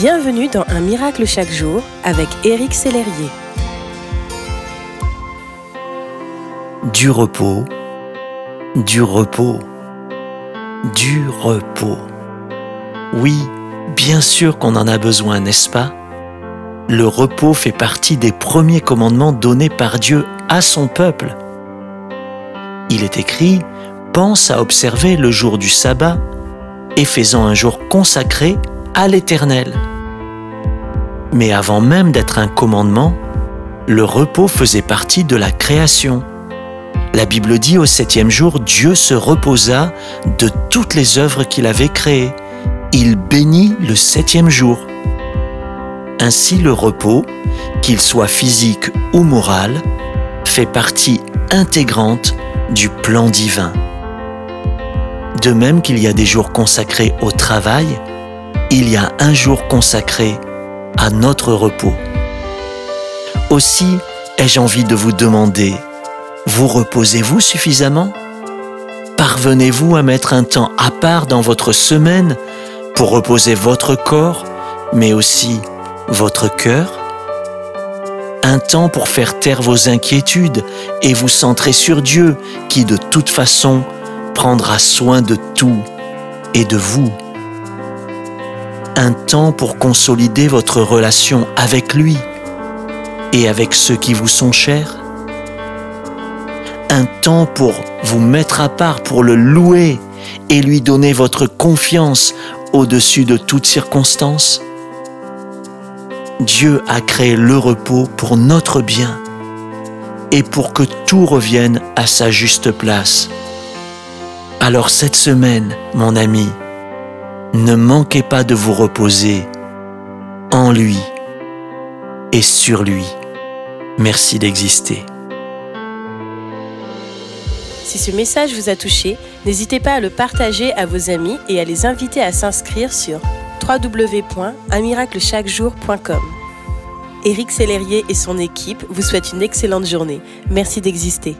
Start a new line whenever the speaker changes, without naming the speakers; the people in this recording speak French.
Bienvenue dans Un miracle chaque jour avec Éric Sellerier.
Du repos, du repos, du repos. Oui, bien sûr qu'on en a besoin, n'est-ce pas? Le repos fait partie des premiers commandements donnés par Dieu à son peuple. Il est écrit, pense à observer le jour du sabbat et faisant un jour consacré à l'Éternel. Mais avant même d'être un commandement, le repos faisait partie de la création. La Bible dit au septième jour, Dieu se reposa de toutes les œuvres qu'il avait créées. Il bénit le septième jour. Ainsi le repos, qu'il soit physique ou moral, fait partie intégrante du plan divin. De même qu'il y a des jours consacrés au travail, il y a un jour consacré à notre repos. Aussi ai-je envie de vous demander, vous reposez-vous suffisamment? Parvenez-vous à mettre un temps à part dans votre semaine pour reposer votre corps, mais aussi votre cœur? Un temps pour faire taire vos inquiétudes et vous centrer sur Dieu qui de toute façon prendra soin de tout et de vous. Un temps pour consolider votre relation avec lui et avec ceux qui vous sont chers. Un temps pour vous mettre à part, pour le louer et lui donner votre confiance au-dessus de toutes circonstances. Dieu a créé le repos pour notre bien et pour que tout revienne à sa juste place. Alors cette semaine, mon ami, ne manquez pas de vous reposer en lui et sur lui. Merci d'exister.
Si ce message vous a touché, n'hésitez pas à le partager à vos amis et à les inviter à s'inscrire sur www.unmiraclechaquejour.com. Éric Sellerier et son équipe vous souhaitent une excellente journée. Merci d'exister.